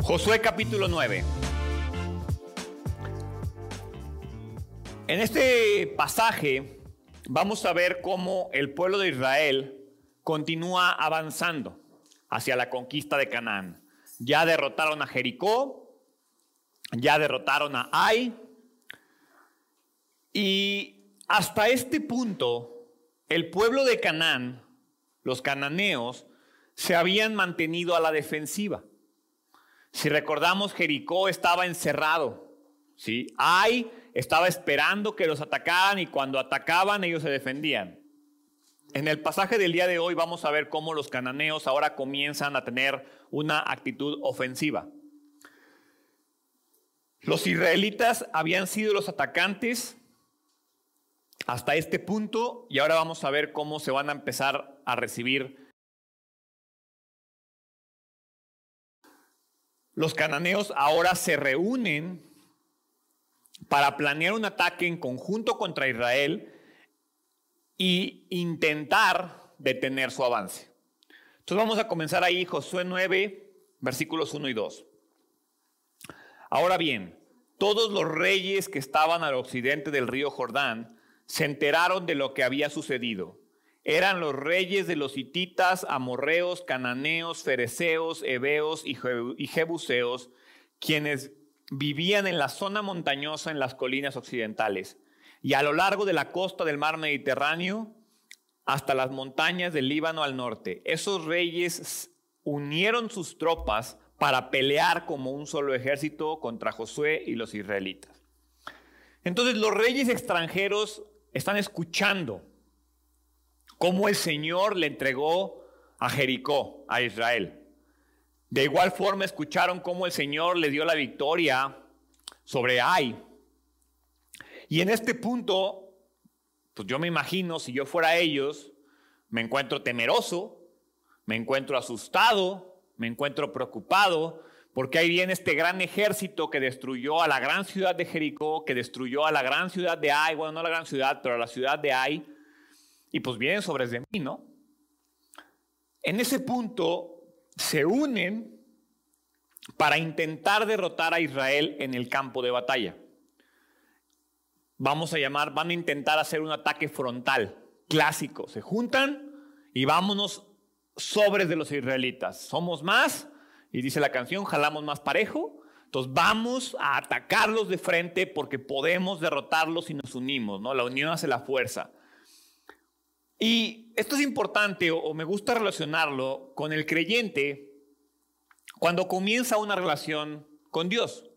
Josué capítulo 9. En este pasaje vamos a ver cómo el pueblo de Israel continúa avanzando hacia la conquista de Canaán. Ya derrotaron a Jericó, ya derrotaron a Ai, y hasta este punto el pueblo de Canaán, los cananeos, se habían mantenido a la defensiva. Si recordamos, Jericó estaba encerrado. ¿sí? Ay estaba esperando que los atacaran y cuando atacaban ellos se defendían. En el pasaje del día de hoy vamos a ver cómo los cananeos ahora comienzan a tener una actitud ofensiva. Los israelitas habían sido los atacantes hasta este punto y ahora vamos a ver cómo se van a empezar a recibir Los cananeos ahora se reúnen para planear un ataque en conjunto contra Israel y intentar detener su avance. Entonces vamos a comenzar ahí, Josué 9, versículos 1 y 2. Ahora bien, todos los reyes que estaban al occidente del río Jordán se enteraron de lo que había sucedido eran los reyes de los hititas, amorreos, cananeos, fereceos, heveos y jebuseos, quienes vivían en la zona montañosa en las colinas occidentales y a lo largo de la costa del mar Mediterráneo hasta las montañas del Líbano al norte. Esos reyes unieron sus tropas para pelear como un solo ejército contra Josué y los israelitas. Entonces los reyes extranjeros están escuchando cómo el Señor le entregó a Jericó, a Israel. De igual forma escucharon cómo el Señor le dio la victoria sobre Ai. Y en este punto, pues yo me imagino, si yo fuera ellos, me encuentro temeroso, me encuentro asustado, me encuentro preocupado, porque ahí viene este gran ejército que destruyó a la gran ciudad de Jericó, que destruyó a la gran ciudad de Ai, bueno, no la gran ciudad, pero a la ciudad de Ai, y pues vienen sobre de mí, ¿no? En ese punto se unen para intentar derrotar a Israel en el campo de batalla. Vamos a llamar, van a intentar hacer un ataque frontal, clásico. Se juntan y vámonos sobres de los israelitas. Somos más, y dice la canción, jalamos más parejo. Entonces vamos a atacarlos de frente porque podemos derrotarlos si nos unimos, ¿no? La unión hace la fuerza. Y esto es importante o, me gusta relacionarlo con el creyente cuando comienza una relación con Dios.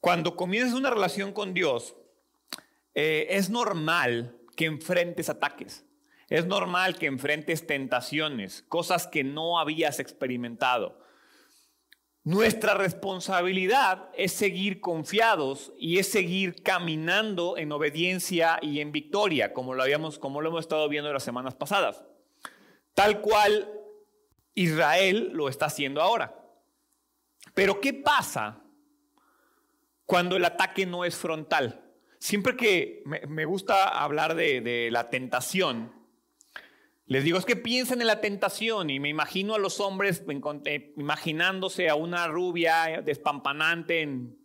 Cuando comienzas una relación con Dios, eh, es normal que enfrentes ataques. Es normal que enfrentes tentaciones, cosas que no habías experimentado. Nuestra responsabilidad es seguir confiados y es seguir caminando en obediencia y en victoria, como lo, habíamos, como lo hemos estado viendo las semanas pasadas. Tal cual Israel lo está haciendo ahora. Pero ¿qué pasa cuando el ataque no es frontal? Siempre que me, gusta hablar de, de la tentación, les digo, es que piensen en la tentación y me imagino a los hombres eh, imaginándose a una rubia despampanante en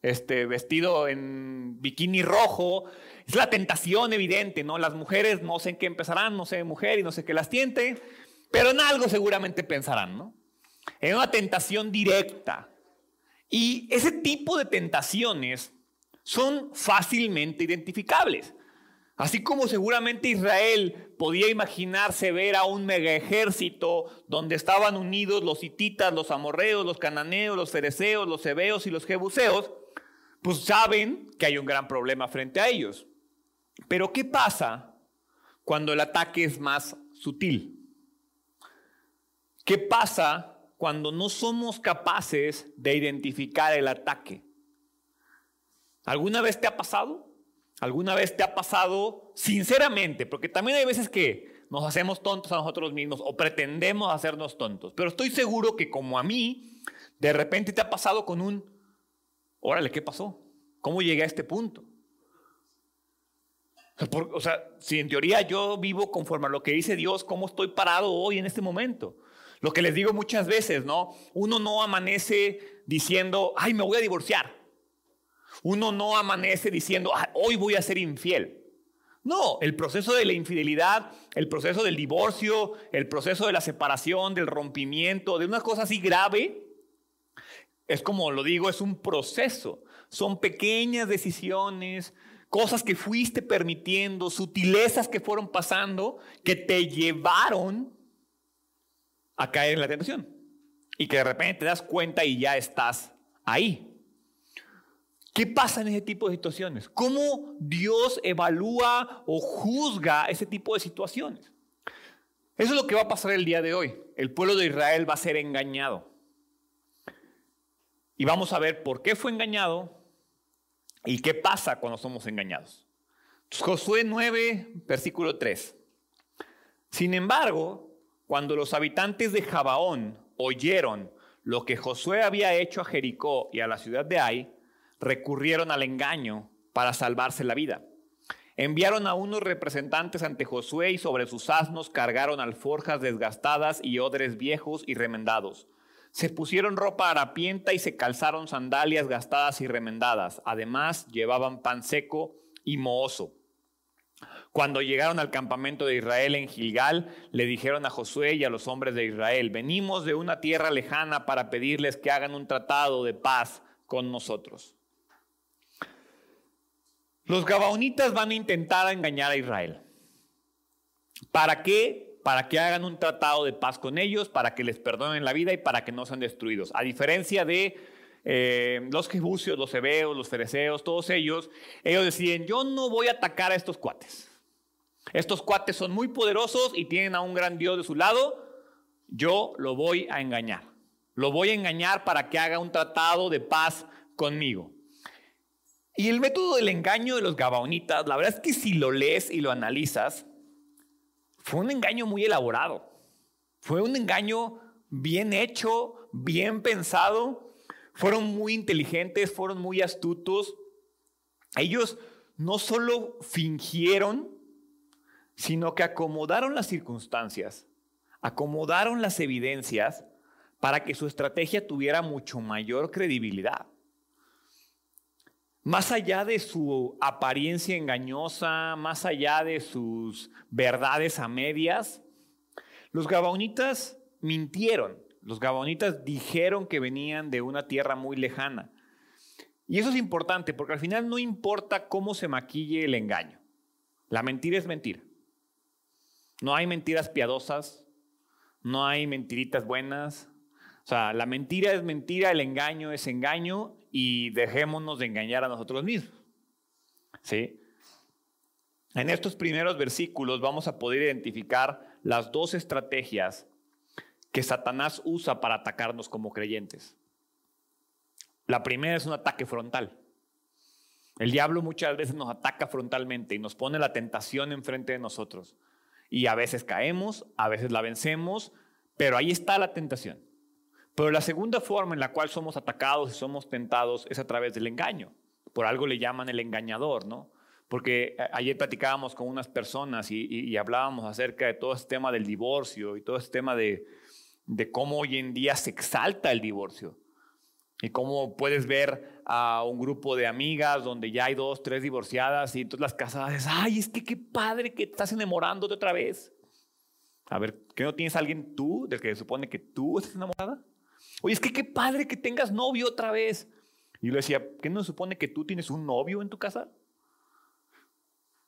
este vestido en bikini rojo. Es la tentación evidente, ¿no? Las mujeres no sé en qué empezarán, no sé mujer y no sé qué las tiente, pero en algo seguramente pensarán, ¿no? En una tentación directa. Y ese tipo de tentaciones son fácilmente identificables. Así como seguramente Israel podía imaginarse ver a un mega ejército donde estaban unidos los hititas, los amorreos, los cananeos, los fereceos, los hebeos y los jebuseos, pues saben que hay un gran problema frente a ellos. Pero ¿qué pasa cuando el ataque es más sutil? ¿Qué pasa cuando no somos capaces de identificar el ataque? ¿Alguna vez te ha pasado? ¿Alguna vez te ha pasado sinceramente? Porque también hay veces que nos hacemos tontos a nosotros mismos o pretendemos hacernos tontos. Pero estoy seguro que como a mí, de repente te ha pasado con un, órale, ¿qué pasó? ¿Cómo llegué a este punto? O sea, si en teoría yo vivo conforme a lo que dice Dios, ¿cómo estoy parado hoy en este momento? Lo que les digo muchas veces, ¿no? Uno no amanece diciendo, ay, me voy a divorciar. Uno no amanece diciendo, hoy voy a ser infiel. No, el proceso de la infidelidad, el proceso del divorcio, el proceso de la separación, del rompimiento, de una cosa así grave, es como lo digo, es un proceso. Son pequeñas decisiones, cosas que fuiste permitiendo, sutilezas que fueron pasando, que te llevaron a caer en la tentación. Y que de repente te das cuenta y ya estás ahí. ¿Qué pasa en ese tipo de situaciones? ¿Cómo Dios evalúa o juzga ese tipo de situaciones? Eso es lo que va a pasar el día de hoy. El pueblo de Israel va a ser engañado. Y vamos a ver por qué fue engañado y qué pasa cuando somos engañados. Josué 9, versículo 3. Sin embargo, cuando los habitantes de Jabaón oyeron lo que Josué había hecho a Jericó y a la ciudad de Ai, recurrieron al engaño para salvarse la vida. Enviaron a unos representantes ante Josué y sobre sus asnos cargaron alforjas desgastadas y odres viejos y remendados. Se pusieron ropa harapienta y se calzaron sandalias gastadas y remendadas. Además, llevaban pan seco y mohoso. Cuando llegaron al campamento de Israel en Gilgal, le dijeron a Josué y a los hombres de Israel, venimos de una tierra lejana para pedirles que hagan un tratado de paz con nosotros. Los gabaonitas van a intentar engañar a Israel. ¿Para qué? Para que hagan un tratado de paz con ellos, para que les perdonen la vida y para que no sean destruidos. A diferencia de eh, los jebusios, los hebeos, los fereceos, todos ellos, ellos deciden, yo no voy a atacar a estos cuates. Estos cuates son muy poderosos y tienen a un gran Dios de su lado. Yo lo voy a engañar. Lo voy a engañar para que haga un tratado de paz conmigo. Y el método del engaño de los gabaonitas, la verdad es que si lo lees y lo analizas, fue un engaño muy elaborado. Fue un engaño bien hecho, bien pensado. Fueron muy inteligentes, fueron muy astutos. Ellos no solo fingieron, sino que acomodaron las circunstancias, acomodaron las evidencias para que su estrategia tuviera mucho mayor credibilidad. Más allá de su apariencia engañosa, más allá de sus verdades a medias, los gabaonitas mintieron. Los gabaonitas dijeron que venían de una tierra muy lejana. Y eso es importante porque al final no importa cómo se maquille el engaño. La mentira es mentira. No hay mentiras piadosas, no hay mentiritas buenas. O sea, la mentira es mentira, el engaño es engaño y dejémonos de engañar a nosotros mismos. ¿Sí? En estos primeros versículos vamos a poder identificar las dos estrategias que Satanás usa para atacarnos como creyentes. La primera es un ataque frontal. El diablo muchas veces nos ataca frontalmente y nos pone la tentación enfrente de nosotros. Y a veces caemos, a veces la vencemos, pero ahí está la tentación. Pero la segunda forma en la cual somos atacados y somos tentados es a través del engaño. Por algo le llaman el engañador, ¿no? Porque ayer platicábamos con unas personas y, hablábamos acerca de todo este tema del divorcio y todo este tema de, cómo hoy en día se exalta el divorcio. Y cómo puedes ver a un grupo de amigas donde ya hay dos, tres divorciadas y entonces las casadas dicen, ay, es que qué padre que estás enamorando de otra vez. A ver, ¿qué no tienes alguien tú del que se supone que tú estás enamorada? Oye, es que qué padre que tengas novio otra vez. Y yo le decía, ¿qué no supone que tú tienes un novio en tu casa?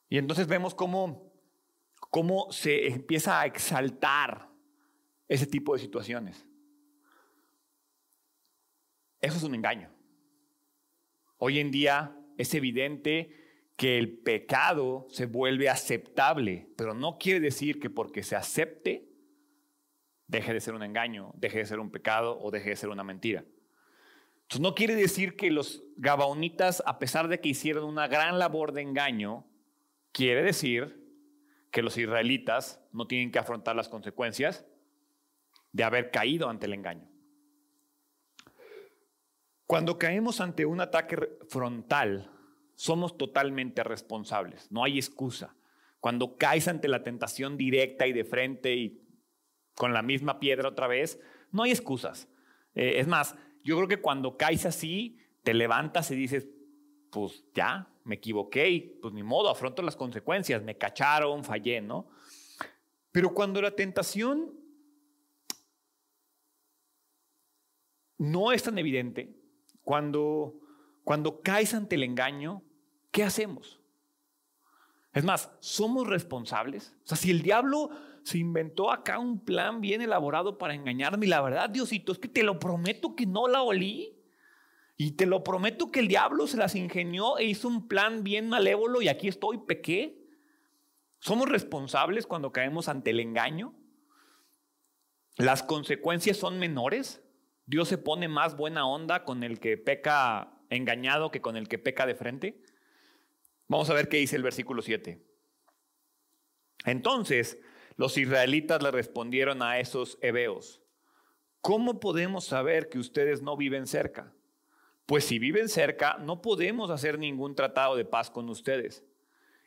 Y entonces vemos cómo, cómo se empieza a exaltar ese tipo de situaciones. Eso es un engaño. Hoy en día es evidente que el pecado se vuelve aceptable, pero no quiere decir que porque se acepte deje de ser un engaño, deje de ser un pecado o deje de ser una mentira. Entonces no quiere decir que los gabaonitas, a pesar de que hicieron una gran labor de engaño, quiere decir que los israelitas no tienen que afrontar las consecuencias de haber caído ante el engaño. Cuando caemos ante un ataque frontal, somos totalmente responsables, no hay excusa. Cuando caes ante la tentación directa y de frente y con la misma piedra otra vez, no hay excusas. Eh, es más, yo creo que cuando caes así, te levantas y dices, pues ya, me equivoqué y pues ni modo, afronto las consecuencias, me cacharon, fallé, ¿no? Pero cuando la tentación no es tan evidente, cuando, cuando caes ante el engaño, ¿qué hacemos? Es más, ¿somos responsables? O sea, si el diablo se inventó acá un plan bien elaborado para engañarme, y la verdad, Diosito, es que te lo prometo que no la olí. Y te lo prometo que el diablo se las ingenió e hizo un plan bien malévolo y aquí estoy, pequé. ¿Somos responsables cuando caemos ante el engaño? ¿Las consecuencias son menores? ¿Dios se pone más buena onda con el que peca engañado que con el que peca de frente? Vamos a ver qué dice el versículo 7. Entonces los israelitas le respondieron a esos hebeos, ¿cómo podemos saber que ustedes no viven cerca? Pues si viven cerca, no podemos hacer ningún tratado de paz con ustedes.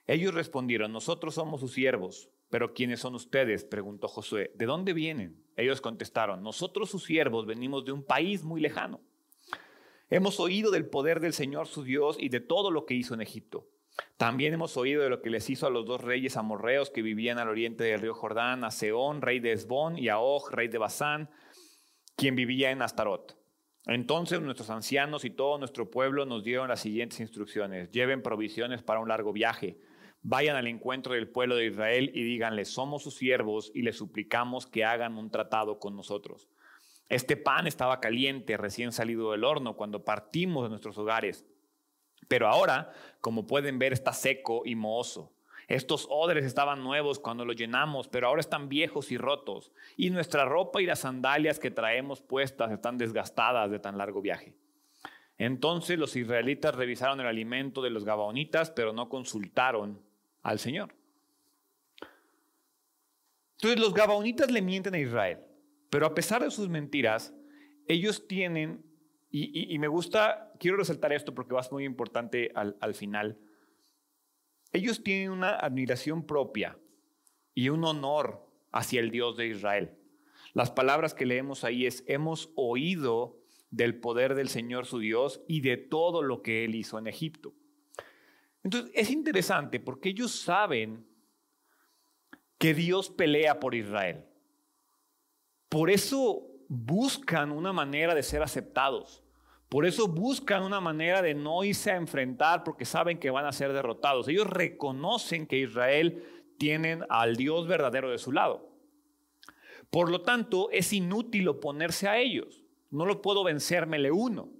Ellos respondieron, nosotros somos sus siervos. Pero ¿quiénes son ustedes? preguntó Josué. ¿De dónde vienen? Ellos contestaron, nosotros sus siervos venimos de un país muy lejano. Hemos oído del poder del Señor su Dios y de todo lo que hizo en Egipto. También hemos oído de lo que les hizo a los dos reyes amorreos que vivían al oriente del río Jordán, a Seón, rey de Esbón, y a Og, rey de Basán, quien vivía en Astarot. Entonces nuestros ancianos y todo nuestro pueblo nos dieron las siguientes instrucciones. Lleven provisiones para un largo viaje. Vayan al encuentro del pueblo de Israel y díganle, somos sus siervos y les suplicamos que hagan un tratado con nosotros. Este pan estaba caliente, recién salido del horno, cuando partimos de nuestros hogares. Pero ahora, como pueden ver, está seco y mohoso. Estos odres estaban nuevos cuando los llenamos, pero ahora están viejos y rotos. Y nuestra ropa y las sandalias que traemos puestas están desgastadas de tan largo viaje. Entonces los israelitas revisaron el alimento de los gabaonitas, pero no consultaron al Señor. Entonces los gabaonitas le mienten a Israel, pero a pesar de sus mentiras, ellos tienen, y, me gusta, quiero resaltar esto porque ser muy importante al, al final, ellos tienen una admiración propia y un honor hacia el Dios de Israel. Las palabras que leemos ahí es, hemos oído del poder del Señor su Dios y de todo lo que Él hizo en Egipto. Entonces es interesante porque ellos saben que Dios pelea por Israel. Por eso buscan una manera de ser aceptados. Por eso buscan una manera de no irse a enfrentar porque saben que van a ser derrotados. Ellos reconocen que Israel tienen al Dios verdadero de su lado. Por lo tanto, es inútil oponerse a ellos. No lo puedo vencermele uno.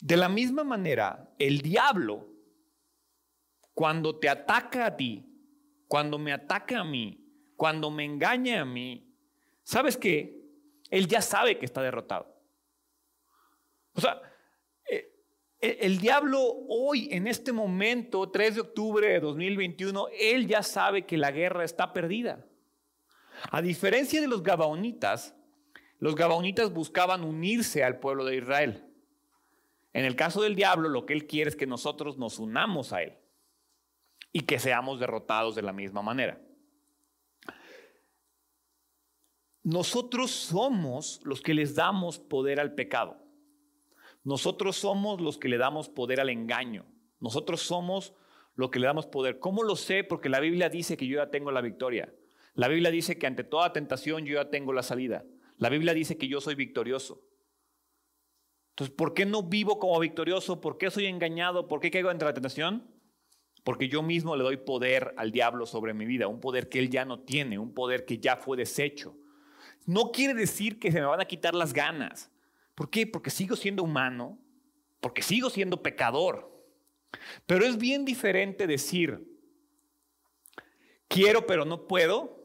De la misma manera, el diablo cuando te ataca a ti, cuando me ataca a mí, cuando me engaña a mí, ¿sabes qué? Él ya sabe que está derrotado. O sea, eh, eh, el diablo hoy, en este momento, 3 de octubre de 2021, él ya sabe que la guerra está perdida. A diferencia de los gabaonitas, los gabaonitas buscaban unirse al pueblo de Israel. En el caso del diablo, lo que él quiere es que nosotros nos unamos a él y que seamos derrotados de la misma manera. Nosotros somos los que les damos poder al pecado. Nosotros somos los que le damos poder al engaño. Nosotros somos los que le damos poder. ¿Cómo lo sé? Porque la Biblia dice que yo ya tengo la victoria. La Biblia dice que ante toda tentación yo ya tengo la salida. La Biblia dice que yo soy victorioso. Entonces, ¿por qué no vivo como victorioso? ¿Por qué soy engañado? ¿Por qué caigo entre la tentación? Porque yo mismo le doy poder al diablo sobre mi vida, un poder que él ya no tiene, un poder que ya fue deshecho. No quiere decir que se me van a quitar las ganas. ¿Por qué? Porque sigo siendo humano, porque sigo siendo pecador. Pero es bien diferente decir, quiero pero no puedo,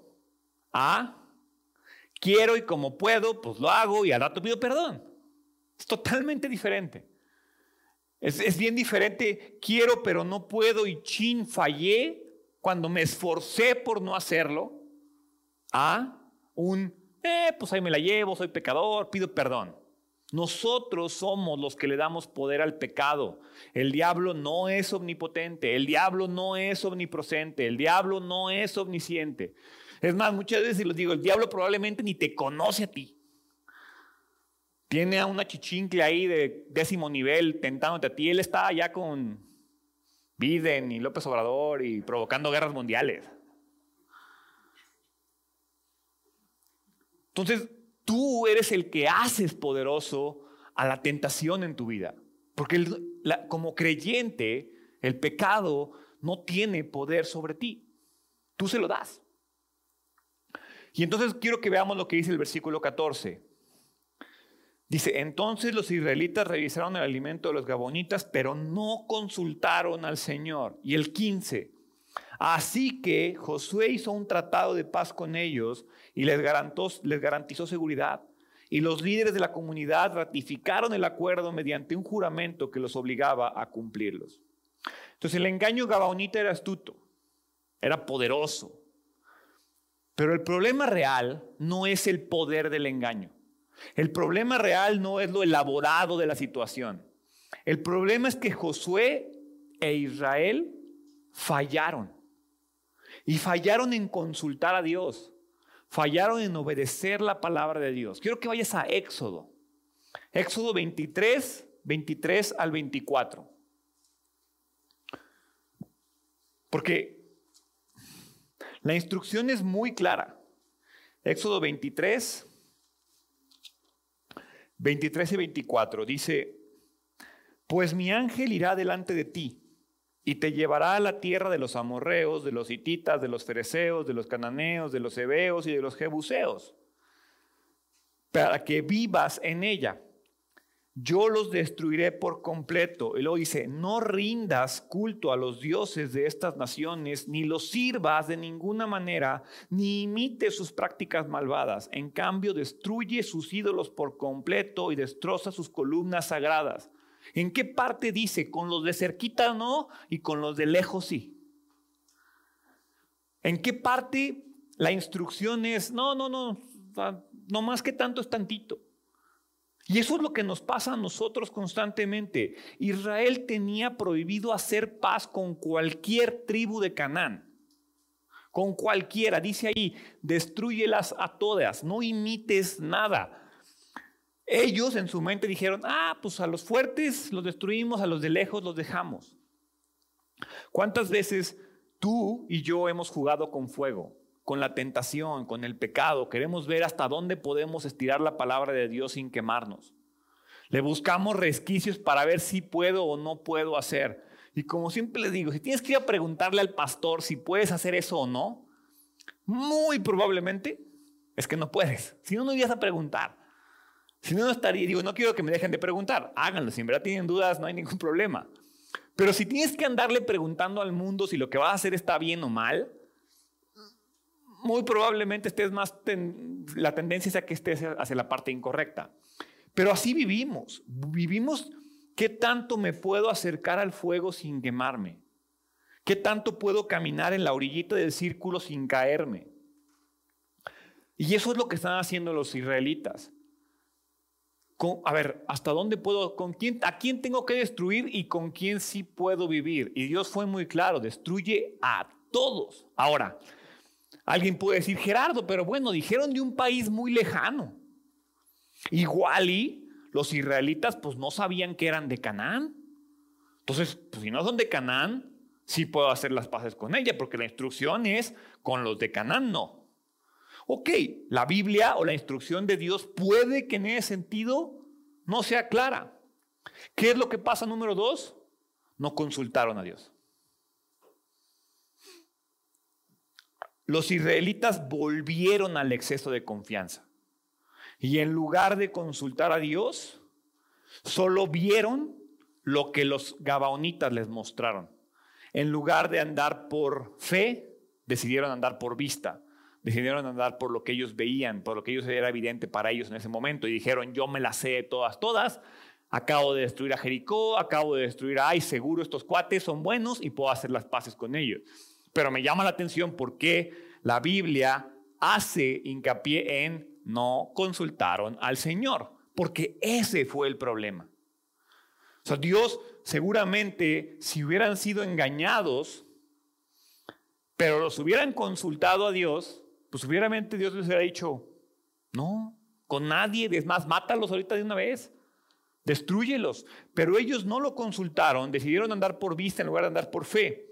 a quiero y como puedo, pues lo hago y al rato pido perdón. Es totalmente diferente. Es, bien diferente, quiero pero no puedo y chin, fallé cuando me esforcé por no hacerlo, a un, eh, pues ahí me la llevo, soy pecador, pido perdón. Nosotros somos los que le damos poder al pecado. El diablo no es omnipotente, el diablo no es omnipresente, el diablo no es omnisciente. Es más, muchas veces les digo, el diablo probablemente ni te conoce a ti. Tiene a una chichincle ahí de décimo nivel tentándote a ti. Él está allá con Biden y López Obrador y provocando guerras mundiales. Entonces, tú eres el que haces poderoso a la tentación en tu vida. Porque como creyente, el pecado no tiene poder sobre ti. Tú se lo das. Y entonces quiero que veamos lo que dice el versículo 14. Dice, entonces los israelitas revisaron el alimento de los gabonitas, pero no consultaron al Señor. Y el 15, así que Josué hizo un tratado de paz con ellos y les garantizó, seguridad. Y los líderes de la comunidad ratificaron el acuerdo mediante un juramento que los obligaba a cumplirlos. Entonces el engaño gabaonita era astuto, era poderoso. Pero el problema real no es el poder del engaño. El problema real no es lo elaborado de la situación. El problema es que Josué e Israel fallaron. Y fallaron en consultar a Dios. Fallaron en obedecer la palabra de Dios. Quiero que vayas a Éxodo. Éxodo 23, 23 al 24. Porque la instrucción es muy clara. Éxodo 23, 23 y 24 dice, pues mi ángel irá delante de ti y te llevará a la tierra de los amorreos, de los hititas, de los fereceos, de los cananeos, de los hebeos y de los jebuseos, para que vivas en ella yo los destruiré por completo. Y luego dice, no rindas culto a los dioses de estas naciones, ni los sirvas de ninguna manera, ni imites sus prácticas malvadas. En cambio, destruye sus ídolos por completo y destroza sus columnas sagradas. ¿En qué parte dice? Con los de cerquita no y con los de lejos sí. ¿En qué parte la instrucción es, no, no, no, no más que tanto es tantito? Y eso es lo que nos pasa a nosotros constantemente. Israel tenía prohibido hacer paz con cualquier tribu de Canaán. Con cualquiera. Dice ahí, destruyelas a todas, no imites nada. Ellos en su mente dijeron, ah, pues a los fuertes los destruimos, a los de lejos los dejamos. ¿Cuántas veces tú y yo hemos jugado con fuego? con la tentación, con el pecado. Queremos ver hasta dónde podemos estirar la palabra de Dios sin quemarnos. Le buscamos resquicios para ver si puedo o no puedo hacer. Y como siempre les digo, si tienes que ir a preguntarle al pastor si puedes hacer eso o no, muy probablemente es que no puedes. Si no, no irías a preguntar. Si no, no estaría, digo, no quiero que me dejen de preguntar, háganlo. Si en verdad tienen dudas, no hay ningún problema. Pero si tienes que andarle preguntando al mundo si lo que vas a hacer está bien o mal, muy probablemente estés más, la tendencia es a que estés hacia la parte incorrecta. Pero así vivimos. Vivimos, ¿qué tanto me puedo acercar al fuego sin quemarme? ¿Qué tanto puedo caminar en la orillita del círculo sin caerme? Y eso es lo que están haciendo los israelitas. A ver, ¿hasta dónde puedo, con quién, a quién tengo que destruir y con quién sí puedo vivir? Y Dios fue muy claro, destruye a todos. Ahora, Alguien puede decir, Gerardo, pero bueno, dijeron de un país muy lejano. Igual y los israelitas pues no sabían que eran de Canaán. Entonces, pues, si no son de Canaán, sí puedo hacer las paces con ella, porque la instrucción es con los de Canaán no. Ok, la Biblia o la instrucción de Dios puede que en ese sentido no sea clara. ¿Qué es lo que pasa número dos? No consultaron a Dios. los israelitas volvieron al exceso de confianza. Y en lugar de consultar a Dios, solo vieron lo que los gabaonitas les mostraron. En lugar de andar por fe, decidieron andar por vista. Decidieron andar por lo que ellos veían, por lo que ellos era evidente para ellos en ese momento. Y dijeron, yo me las sé todas, todas. Acabo de destruir a Jericó, acabo de destruir a, ay, seguro estos cuates son buenos y puedo hacer las paces con ellos. Pero me llama la atención porque la Biblia hace hincapié en no consultaron al Señor. porque ese fue el problema. O sea, Dios seguramente, si hubieran sido engañados, pero los hubieran consultado a Dios, pues seguramente Dios les hubiera dicho, no, con nadie, es más, mátalos ahorita de una vez, destruyelos. Pero ellos no lo consultaron, decidieron andar por vista en lugar de andar por fe.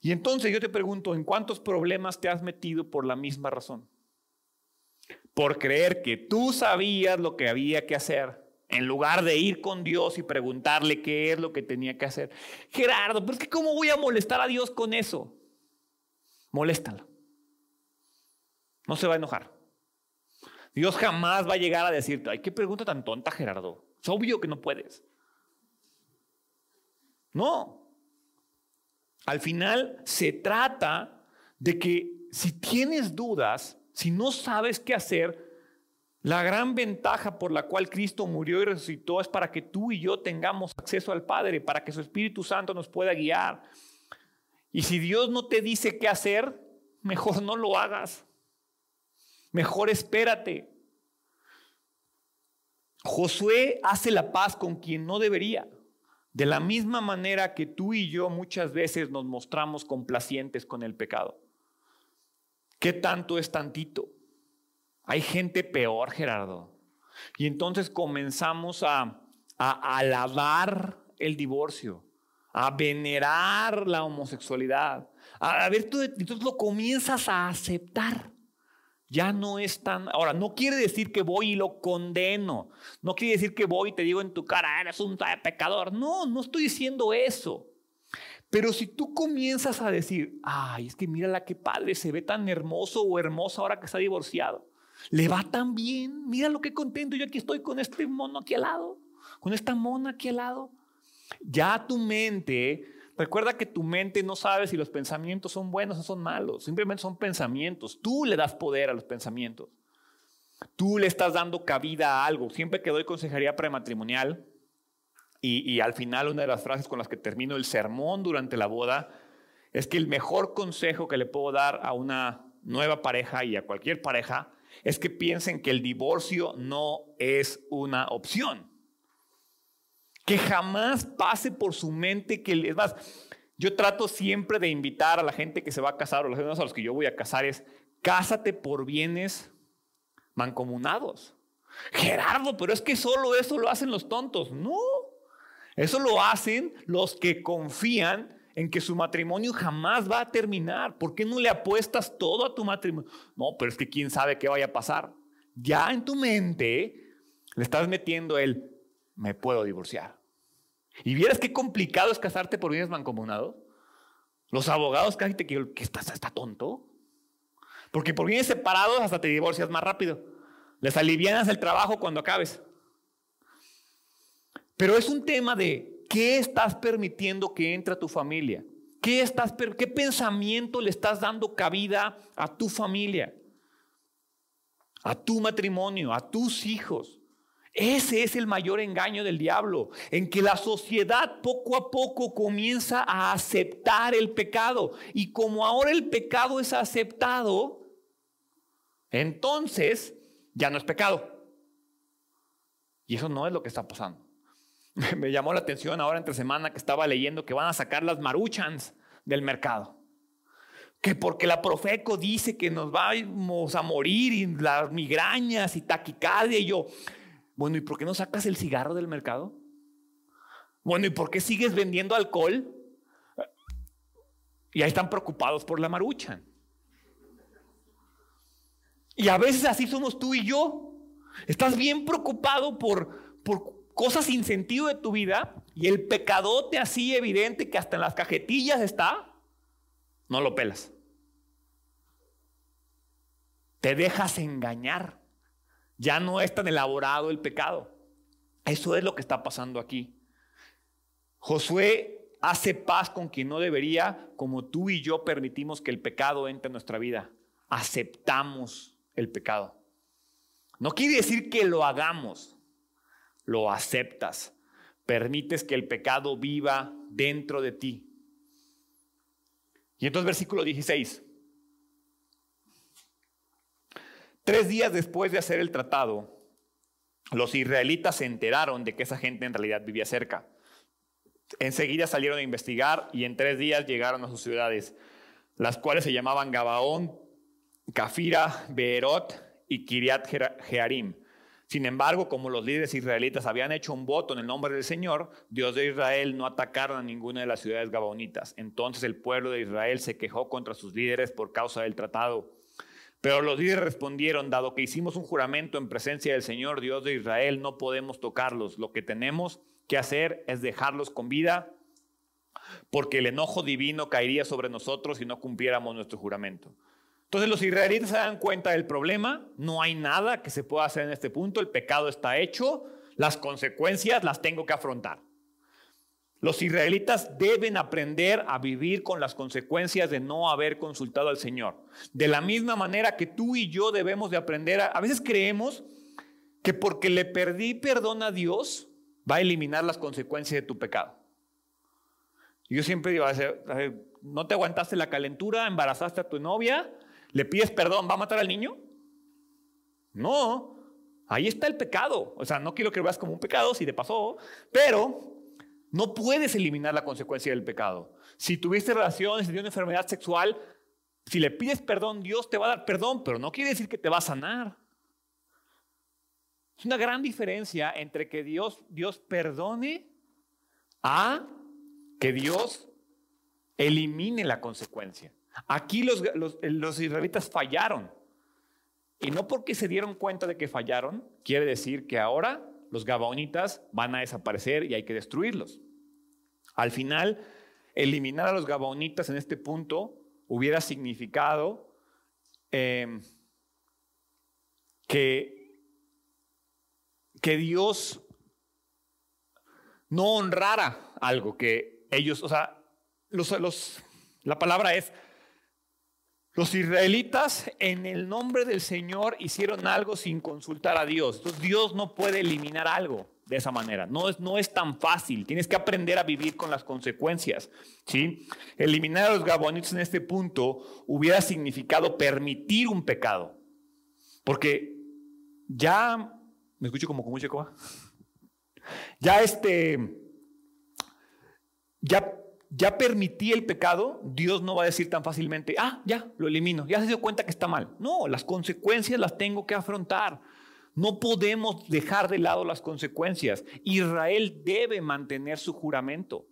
Y entonces yo te pregunto, ¿en cuántos problemas te has metido por la misma razón? Por creer que tú sabías lo que había que hacer, en lugar de ir con Dios y preguntarle qué es lo que tenía que hacer. Gerardo, pero es que ¿cómo voy a molestar a Dios con eso? Moléstalo. No se va a enojar. Dios jamás va a llegar a decirte, ay, qué pregunta tan tonta, Gerardo. Es obvio que no puedes. No. Al final se trata de que si tienes dudas, si no sabes qué hacer, la gran ventaja por la cual Cristo murió y resucitó es para que tú y yo tengamos acceso al Padre, para que su Espíritu Santo nos pueda guiar. Y si Dios no te dice qué hacer, mejor no lo hagas. Mejor espérate. Josué hace la paz con quien no debería. De la misma manera que tú y yo muchas veces nos mostramos complacientes con el pecado. ¿Qué tanto es tantito? Hay gente peor, Gerardo. Y entonces comenzamos a, a alabar el divorcio, a venerar la homosexualidad. A, ver, tú entonces lo comienzas a aceptar ya no es tan... Ahora, no quiere decir que voy y lo condeno. No quiere decir que voy y te digo en tu cara, eres un pecador. No, no estoy diciendo eso. Pero si tú comienzas a decir, ay, es que mira la que padre, se ve tan hermoso o hermosa ahora que está divorciado. Le va tan bien, mira lo que contento, yo aquí estoy con este mono aquí al lado, con esta mona aquí al lado. Ya tu mente Recuerda que tu mente no sabe si los pensamientos son buenos o son malos, simplemente son pensamientos. Tú le das poder a los pensamientos. Tú le estás dando cabida a algo. Siempre que doy consejería prematrimonial y, al final una de las frases con las que termino el sermón durante la boda es que el mejor consejo que le puedo dar a una nueva pareja y a cualquier pareja es que piensen que el divorcio no es una opción que jamás pase por su mente que es más, yo trato siempre de invitar a la gente que se va a casar o los a los que yo voy a casar es cásate por bienes mancomunados. Gerardo, pero es que solo eso lo hacen los tontos. No, eso lo hacen los que confían en que su matrimonio jamás va a terminar. ¿Por qué no le apuestas todo a tu matrimonio? No, pero es que quién sabe qué vaya a pasar. Ya en tu mente le estás metiendo el me puedo divorciar. Y vieras qué complicado es casarte por bienes mancomunados. Los abogados casi te quieren que estás está tonto. Porque por bienes separados hasta te divorcias más rápido. Les alivianas el trabajo cuando acabes. Pero es un tema de qué estás permitiendo que entre a tu familia. ¿Qué, estás, ¿Qué pensamiento le estás dando cabida a tu familia? A tu matrimonio, a tus hijos. Ese es el mayor engaño del diablo, en que la sociedad poco a poco comienza a aceptar el pecado. Y como ahora el pecado es aceptado, entonces ya no es pecado. Y eso no es lo que está pasando. Me llamó la atención ahora entre semana que estaba leyendo que van a sacar las maruchans del mercado. Que porque la Profeco dice que nos vamos a morir y las migrañas y taquicardia y yo, bueno, ¿y por qué no sacas el cigarro del mercado? Bueno, ¿y por qué sigues vendiendo alcohol? Y ahí están preocupados por la marucha. Y a veces así somos tú y yo. Estás bien preocupado por, por cosas sin sentido de tu vida y el pecadote así evidente que hasta en las cajetillas está, no lo pelas. Te dejas engañar. Ya no es tan elaborado el pecado. Eso es lo que está pasando aquí. Josué hace paz con quien no debería, como tú y yo permitimos que el pecado entre en nuestra vida. Aceptamos el pecado. No quiere decir que lo hagamos, lo aceptas. Permites que el pecado viva dentro de ti. Y entonces versículo 16. Tres días después de hacer el tratado, los israelitas se enteraron de que esa gente en realidad vivía cerca. Enseguida salieron a investigar y en tres días llegaron a sus ciudades, las cuales se llamaban Gabaón, Cafira, Beerot y Kiriat Jearim. Sin embargo, como los líderes israelitas habían hecho un voto en el nombre del Señor, Dios de Israel no atacaron a ninguna de las ciudades gabaonitas. Entonces el pueblo de Israel se quejó contra sus líderes por causa del tratado. Pero los líderes respondieron, dado que hicimos un juramento en presencia del Señor, Dios de Israel, no podemos tocarlos. Lo que tenemos que hacer es dejarlos con vida, porque el enojo divino caería sobre nosotros si no cumpliéramos nuestro juramento. Entonces los israelitas se dan cuenta del problema, no hay nada que se pueda hacer en este punto, el pecado está hecho, las consecuencias las tengo que afrontar. Los israelitas deben aprender a vivir con las consecuencias de no haber consultado al Señor. De la misma manera que tú y yo debemos de aprender, a, veces creemos que porque le perdí perdón a Dios, va a eliminar las consecuencias de tu pecado. Yo siempre digo, no te aguantaste la calentura, embarazaste a tu novia, le pides perdón, ¿va a matar al niño? No, ahí está el pecado. O sea, no quiero que lo veas como un pecado si te pasó, pero no puedes eliminar la consecuencia del pecado. Si tuviste relaciones, si tienes una enfermedad sexual, si le pides perdón, Dios te va a dar perdón, pero no quiere decir que te va a sanar. Es una gran diferencia entre que Dios, Dios perdone a que Dios elimine la consecuencia. Aquí los, israelitas fallaron. Y no porque se dieron cuenta de que fallaron, quiere decir que ahora los gabaonitas van a desaparecer y hay que destruirlos. Al final, eliminar a los gabaonitas en este punto hubiera significado em, que, que Dios no honrara algo que ellos, o sea, la palabra es los israelitas en el nombre del Señor hicieron algo sin consultar a Dios. Entonces Dios no puede eliminar algo de esa manera. No es, tan fácil. Tienes que aprender a vivir con las consecuencias. Eliminar a los gabonitos en este punto hubiera significado permitir un pecado. Porque ya, me escucho como con mucha coba. Ya este, ya ya permití el pecado, Dios no va a decir tan fácilmente, ah, ya, lo elimino, ya se dio cuenta que está mal. No, las consecuencias las tengo que afrontar. No podemos dejar de lado las consecuencias. Israel debe mantener su juramento,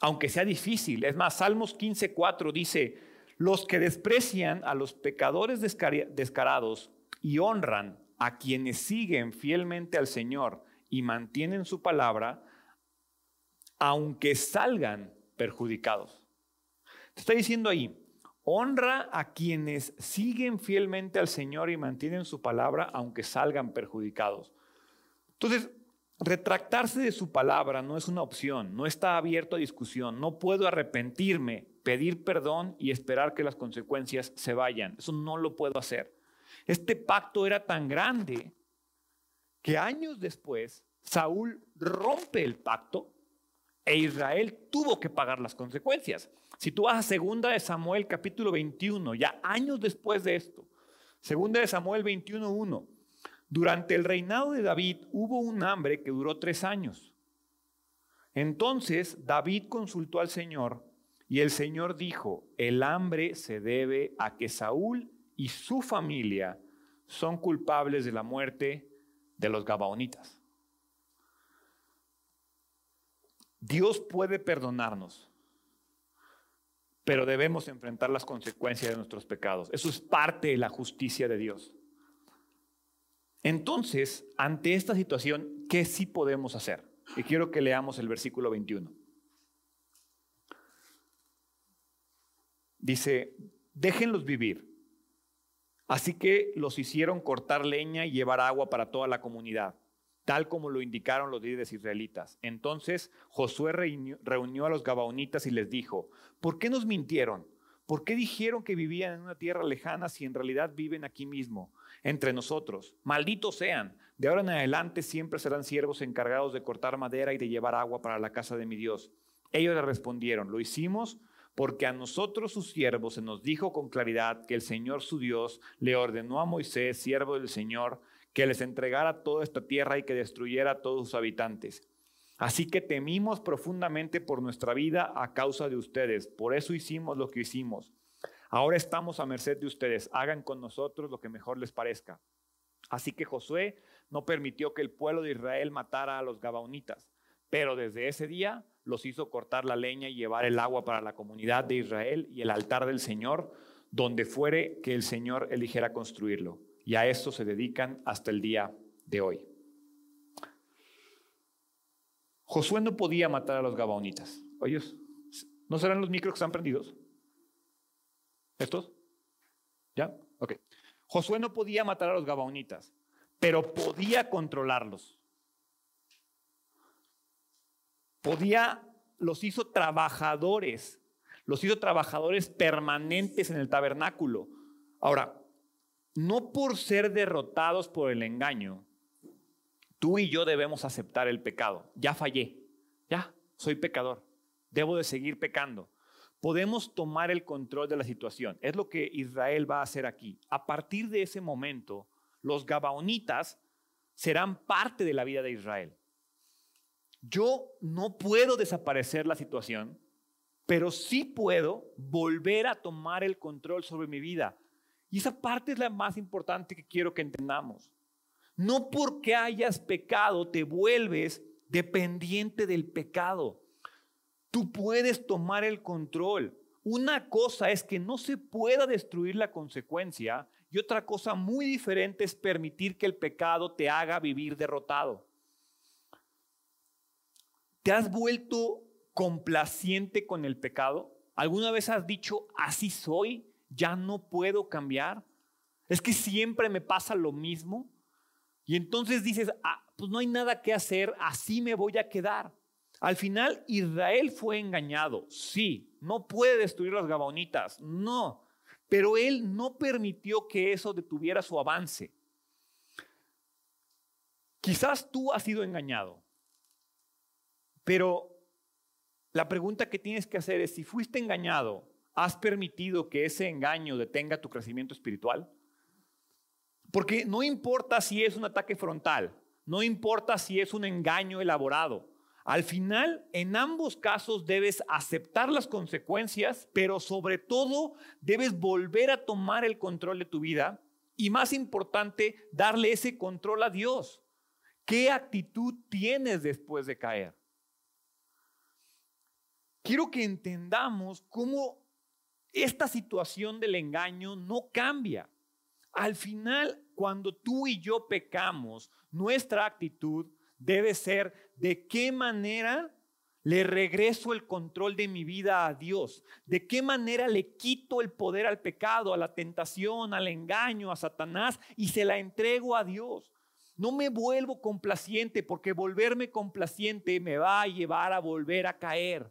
aunque sea difícil. Es más, Salmos 15.4 dice, los que desprecian a los pecadores descarados y honran a quienes siguen fielmente al Señor y mantienen su palabra, aunque salgan perjudicados. Te está diciendo ahí, honra a quienes siguen fielmente al Señor y mantienen su palabra, aunque salgan perjudicados. Entonces, retractarse de su palabra no es una opción, no está abierto a discusión, no puedo arrepentirme, pedir perdón y esperar que las consecuencias se vayan. Eso no lo puedo hacer. Este pacto era tan grande que años después Saúl rompe el pacto e Israel tuvo que pagar las consecuencias. Si tú vas a segunda de Samuel capítulo 21, ya años después de esto, segunda de Samuel 21.1, durante el reinado de David hubo un hambre que duró tres años. Entonces David consultó al Señor y el Señor dijo, el hambre se debe a que Saúl y su familia son culpables de la muerte de los Gabaonitas. Dios puede perdonarnos, pero debemos enfrentar las consecuencias de nuestros pecados. Eso es parte de la justicia de Dios. Entonces, ante esta situación, ¿qué sí podemos hacer? Y quiero que leamos el versículo 21. Dice, déjenlos vivir. Así que los hicieron cortar leña y llevar agua para toda la comunidad tal como lo indicaron los líderes israelitas. Entonces Josué reunió a los gabaonitas y les dijo, ¿por qué nos mintieron? ¿Por qué dijeron que vivían en una tierra lejana si en realidad viven aquí mismo, entre nosotros? Malditos sean. De ahora en adelante siempre serán siervos encargados de cortar madera y de llevar agua para la casa de mi Dios. Ellos le respondieron, lo hicimos porque a nosotros sus siervos se nos dijo con claridad que el Señor su Dios le ordenó a Moisés, siervo del Señor, que les entregara toda esta tierra y que destruyera a todos sus habitantes. Así que temimos profundamente por nuestra vida a causa de ustedes. Por eso hicimos lo que hicimos. Ahora estamos a merced de ustedes. Hagan con nosotros lo que mejor les parezca. Así que Josué no permitió que el pueblo de Israel matara a los gabaonitas, pero desde ese día los hizo cortar la leña y llevar el agua para la comunidad de Israel y el altar del Señor, donde fuere que el Señor eligiera construirlo. Y a esto se dedican hasta el día de hoy. Josué no podía matar a los gabaonitas. Oye, ¿no serán los micros que están prendidos? ¿Estos? ¿Ya? Ok. Josué no podía matar a los gabaonitas, pero podía controlarlos. Podía, los hizo trabajadores, los hizo trabajadores permanentes en el tabernáculo. Ahora, no por ser derrotados por el engaño, tú y yo debemos aceptar el pecado. Ya fallé, ya, soy pecador, debo de seguir pecando. Podemos tomar el control de la situación. Es lo que Israel va a hacer aquí. A partir de ese momento, los gabaonitas serán parte de la vida de Israel. Yo no puedo desaparecer la situación, pero sí puedo volver a tomar el control sobre mi vida. Y esa parte es la más importante que quiero que entendamos. No porque hayas pecado te vuelves dependiente del pecado. Tú puedes tomar el control. Una cosa es que no se pueda destruir la consecuencia y otra cosa muy diferente es permitir que el pecado te haga vivir derrotado. ¿Te has vuelto complaciente con el pecado? ¿Alguna vez has dicho, así soy? Ya no puedo cambiar. Es que siempre me pasa lo mismo. Y entonces dices, ah, pues no hay nada que hacer, así me voy a quedar. Al final Israel fue engañado, sí, no puede destruir las Gabaonitas, no, pero él no permitió que eso detuviera su avance. Quizás tú has sido engañado, pero la pregunta que tienes que hacer es, si fuiste engañado, ¿Has permitido que ese engaño detenga tu crecimiento espiritual? Porque no importa si es un ataque frontal, no importa si es un engaño elaborado. Al final, en ambos casos debes aceptar las consecuencias, pero sobre todo debes volver a tomar el control de tu vida y más importante, darle ese control a Dios. ¿Qué actitud tienes después de caer? Quiero que entendamos cómo esta situación del engaño no cambia. Al final, cuando tú y yo pecamos, nuestra actitud debe ser de qué manera le regreso el control de mi vida a Dios, de qué manera le quito el poder al pecado, a la tentación, al engaño, a Satanás y se la entrego a Dios. No me vuelvo complaciente porque volverme complaciente me va a llevar a volver a caer.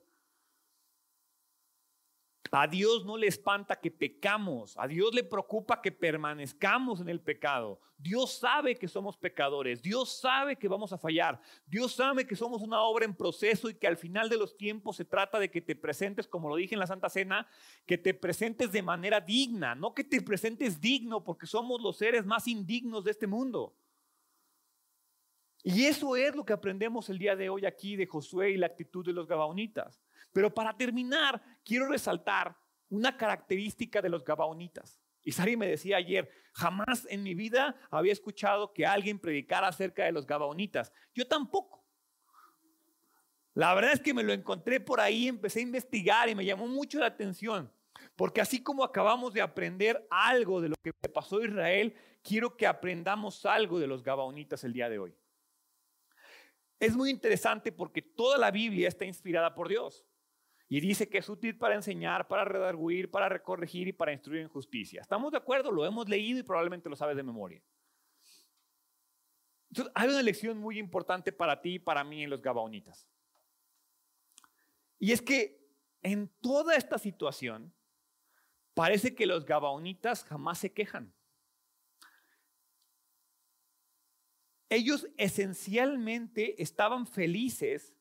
A Dios no le espanta que pecamos, a Dios le preocupa que permanezcamos en el pecado. Dios sabe que somos pecadores, Dios sabe que vamos a fallar, Dios sabe que somos una obra en proceso y que al final de los tiempos se trata de que te presentes, como lo dije en la Santa Cena, que te presentes de manera digna, no que te presentes digno porque somos los seres más indignos de este mundo. Y eso es lo que aprendemos el día de hoy aquí de Josué y la actitud de los gabaonitas. Pero para terminar, quiero resaltar una característica de los gabaonitas. Y Sari me decía ayer, jamás en mi vida había escuchado que alguien predicara acerca de los gabaonitas. Yo tampoco. La verdad es que me lo encontré por ahí, empecé a investigar y me llamó mucho la atención. Porque así como acabamos de aprender algo de lo que pasó a Israel, quiero que aprendamos algo de los gabaonitas el día de hoy. Es muy interesante porque toda la Biblia está inspirada por Dios. Y dice que es útil para enseñar, para redarguir, para recorregir y para instruir en justicia. ¿Estamos de acuerdo? Lo hemos leído y probablemente lo sabes de memoria. Entonces, hay una lección muy importante para ti y para mí en los Gabaonitas. Y es que en toda esta situación, parece que los Gabaonitas jamás se quejan. Ellos esencialmente estaban felices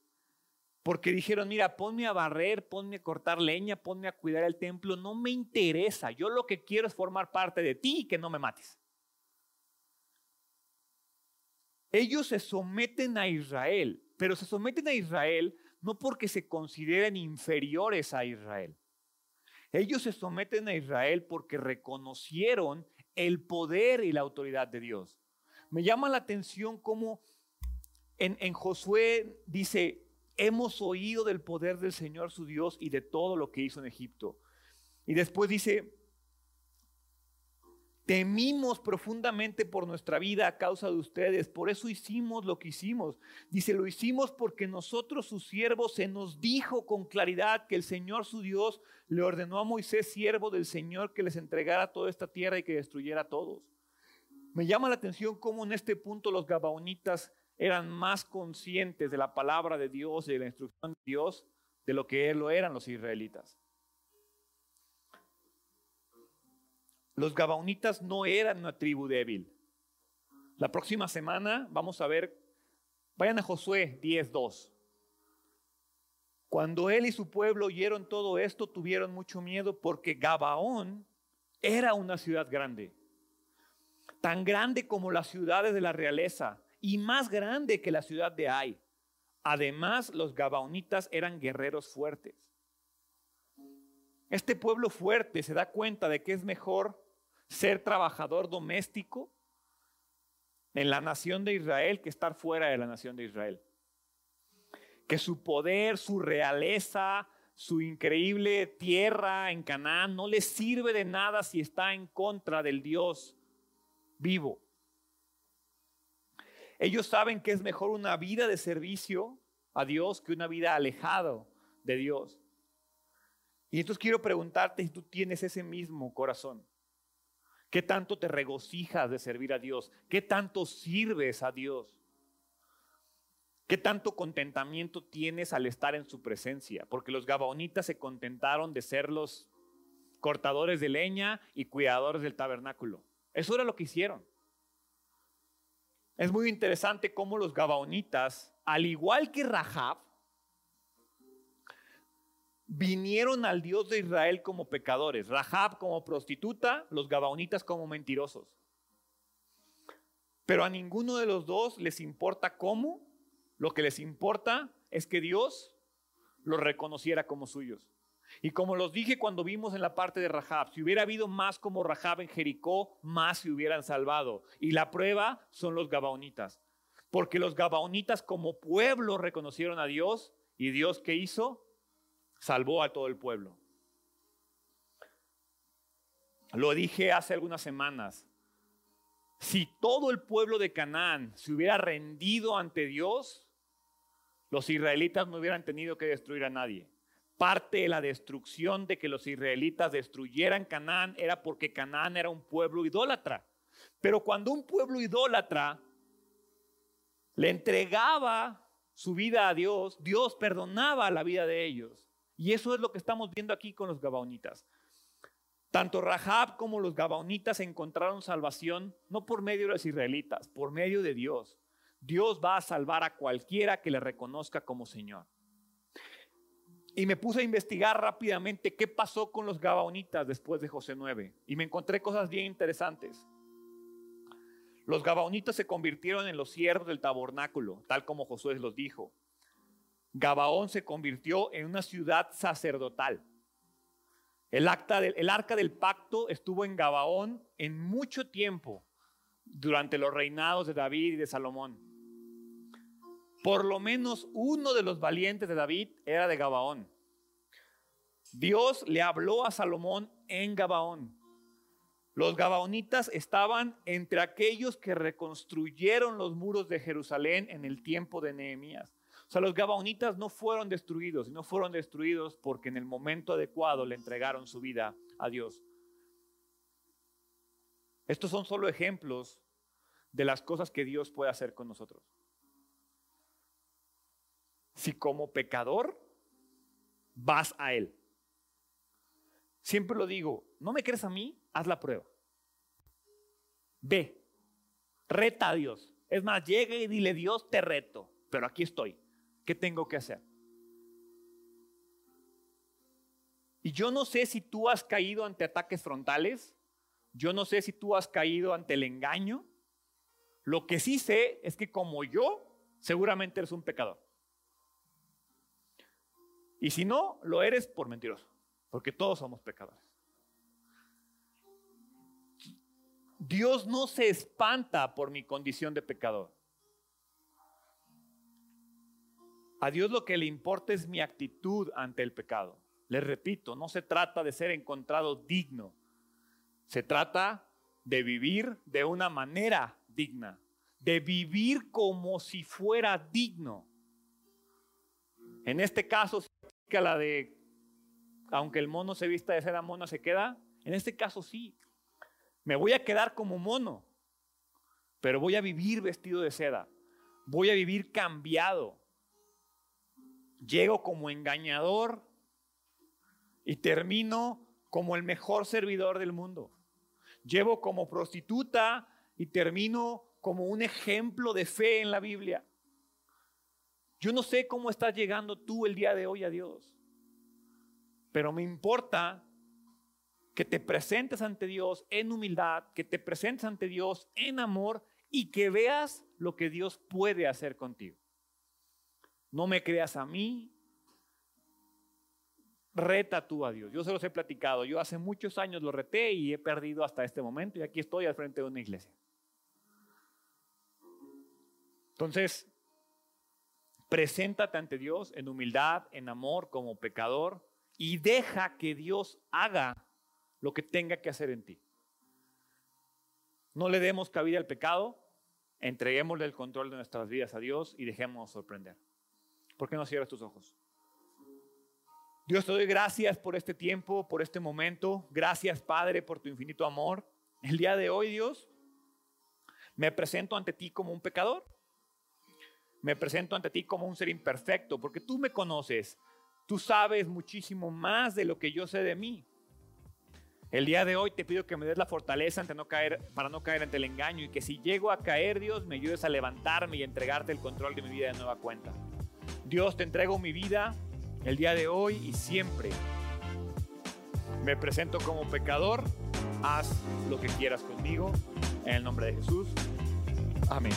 porque dijeron, mira, ponme a barrer, ponme a cortar leña, ponme a cuidar el templo, no me interesa, yo lo que quiero es formar parte de ti y que no me mates. ellos se someten a Israel, pero se someten a Israel no porque se consideren inferiores a Israel. Ellos se someten a Israel porque reconocieron el poder y la autoridad de Dios. Me llama la atención cómo en, en, Josué dice, hemos oído del poder del Señor su Dios y de todo lo que hizo en Egipto. Y después dice, Temimos profundamente por nuestra vida a causa de ustedes, por eso hicimos lo que hicimos. Dice, lo hicimos porque nosotros, sus siervos, se nos dijo con claridad que el Señor su Dios le ordenó a Moisés, siervo del Señor, que les entregara toda esta tierra y que destruyera a todos. Me llama la atención cómo en este punto los gabaonitas eran más conscientes de la palabra de Dios y de la instrucción de Dios de lo que lo eran los israelitas. Los Gabaonitas no eran una tribu débil. La próxima semana vamos a ver, vayan a Josué 10.2. Cuando él y su pueblo oyeron todo esto, tuvieron mucho miedo porque Gabaón era una ciudad grande. Tan grande como las ciudades de la realeza y más grande que la ciudad de Ai. Además, los Gabaonitas eran guerreros fuertes. Este pueblo fuerte se da cuenta de que es mejor ser trabajador doméstico en la nación de Israel que estar fuera de la nación de Israel. Que su poder, su realeza, su increíble tierra en Canaán no les sirve de nada si está en contra del Dios vivo. Ellos saben que es mejor una vida de servicio a Dios que una vida alejado de Dios. Y entonces quiero preguntarte si tú tienes ese mismo corazón. ¿Qué tanto te regocijas de servir a Dios? ¿Qué tanto sirves a Dios? ¿Qué tanto contentamiento tienes al estar en su presencia? Porque los gabaonitas se contentaron de ser los cortadores de leña y cuidadores del tabernáculo. Eso era lo que hicieron. Es muy interesante cómo los gabaonitas, al igual que Rahab, vinieron al Dios de Israel como pecadores, Rahab como prostituta, los gabaonitas como mentirosos. Pero a ninguno de los dos les importa cómo, lo que les importa es que Dios los reconociera como suyos. Y como los dije cuando vimos en la parte de Rahab, si hubiera habido más como Rahab en Jericó, más se hubieran salvado. Y la prueba son los gabaonitas. Porque los gabaonitas como pueblo reconocieron a Dios y Dios qué hizo? salvó a todo el pueblo. Lo dije hace algunas semanas. Si todo el pueblo de Canaán se hubiera rendido ante Dios, los israelitas no hubieran tenido que destruir a nadie. Parte de la destrucción de que los israelitas destruyeran Canaán era porque Canaán era un pueblo idólatra. Pero cuando un pueblo idólatra le entregaba su vida a Dios, Dios perdonaba la vida de ellos. Y eso es lo que estamos viendo aquí con los Gabaonitas. Tanto Rahab como los Gabaonitas encontraron salvación no por medio de los israelitas, por medio de Dios. Dios va a salvar a cualquiera que le reconozca como Señor. Y me puse a investigar rápidamente qué pasó con los Gabaonitas después de José 9. Y me encontré cosas bien interesantes. Los Gabaonitas se convirtieron en los siervos del tabernáculo, tal como Josué los dijo. Gabaón se convirtió en una ciudad sacerdotal. El, acta el arca del pacto estuvo en Gabaón en mucho tiempo durante los reinados de David y de Salomón. Por lo menos uno de los valientes de David era de Gabaón. Dios le habló a Salomón en Gabaón. Los gabaonitas estaban entre aquellos que reconstruyeron los muros de Jerusalén en el tiempo de Nehemías. O sea, los gabaonitas no fueron destruidos, no fueron destruidos porque en el momento adecuado le entregaron su vida a Dios. Estos son solo ejemplos de las cosas que Dios puede hacer con nosotros. Si como pecador vas a Él. Siempre lo digo, no me crees a mí, haz la prueba. Ve, reta a Dios. Es más, llega y dile, Dios, te reto, pero aquí estoy. ¿Qué tengo que hacer? Y yo no sé si tú has caído ante ataques frontales, yo no sé si tú has caído ante el engaño, Lo que sí sé es que como yo, seguramente eres un pecador. Y si no, lo eres por mentiroso, porque todos somos pecadores. Dios no se espanta por mi condición de pecador. A Dios lo que le importa es mi actitud ante el pecado. Les repito, no se trata de ser encontrado digno. Se trata de vivir de una manera digna, de vivir como si fuera digno. En este caso, la de, aunque el mono se vista de seda, mono se queda. En este caso sí, me voy a quedar como mono, pero voy a vivir vestido de seda, voy a vivir cambiado. Llego como engañador y termino como el mejor servidor del mundo. Llevo como prostituta y termino como un ejemplo de fe en la Biblia. Yo no sé cómo estás llegando tú el día de hoy a Dios, pero me importa que te presentes ante Dios en humildad, que te presentes ante Dios en amor y que veas lo que Dios puede hacer contigo. No me creas a mí, reta tú a Dios. Yo se los he platicado. Yo hace muchos años lo reté y he perdido hasta este momento y aquí estoy al frente de una iglesia. Entonces, preséntate ante Dios en humildad, en amor, como pecador y deja que Dios haga lo que tenga que hacer en ti. No le demos cabida al pecado, entreguémosle el control de nuestras vidas a Dios y dejémonos sorprender. ¿Por qué no cierras tus ojos? Dios, te doy gracias por este tiempo, por este momento. Gracias, Padre, por tu infinito amor. El día de hoy, Dios, me presento ante ti como un pecador. Me presento ante ti como un ser imperfecto, porque tú me conoces. Tú sabes muchísimo más de lo que yo sé de mí. El día de hoy te pido que me des la fortaleza ante no caer, para no caer ante el engaño y que si llego a caer, Dios, me ayudes a levantarme y entregarte el control de mi vida de nueva cuenta. Dios, te entrego mi vida el día de hoy y siempre. Me presento como pecador. Haz lo que quieras conmigo. En el nombre de Jesús. Amén.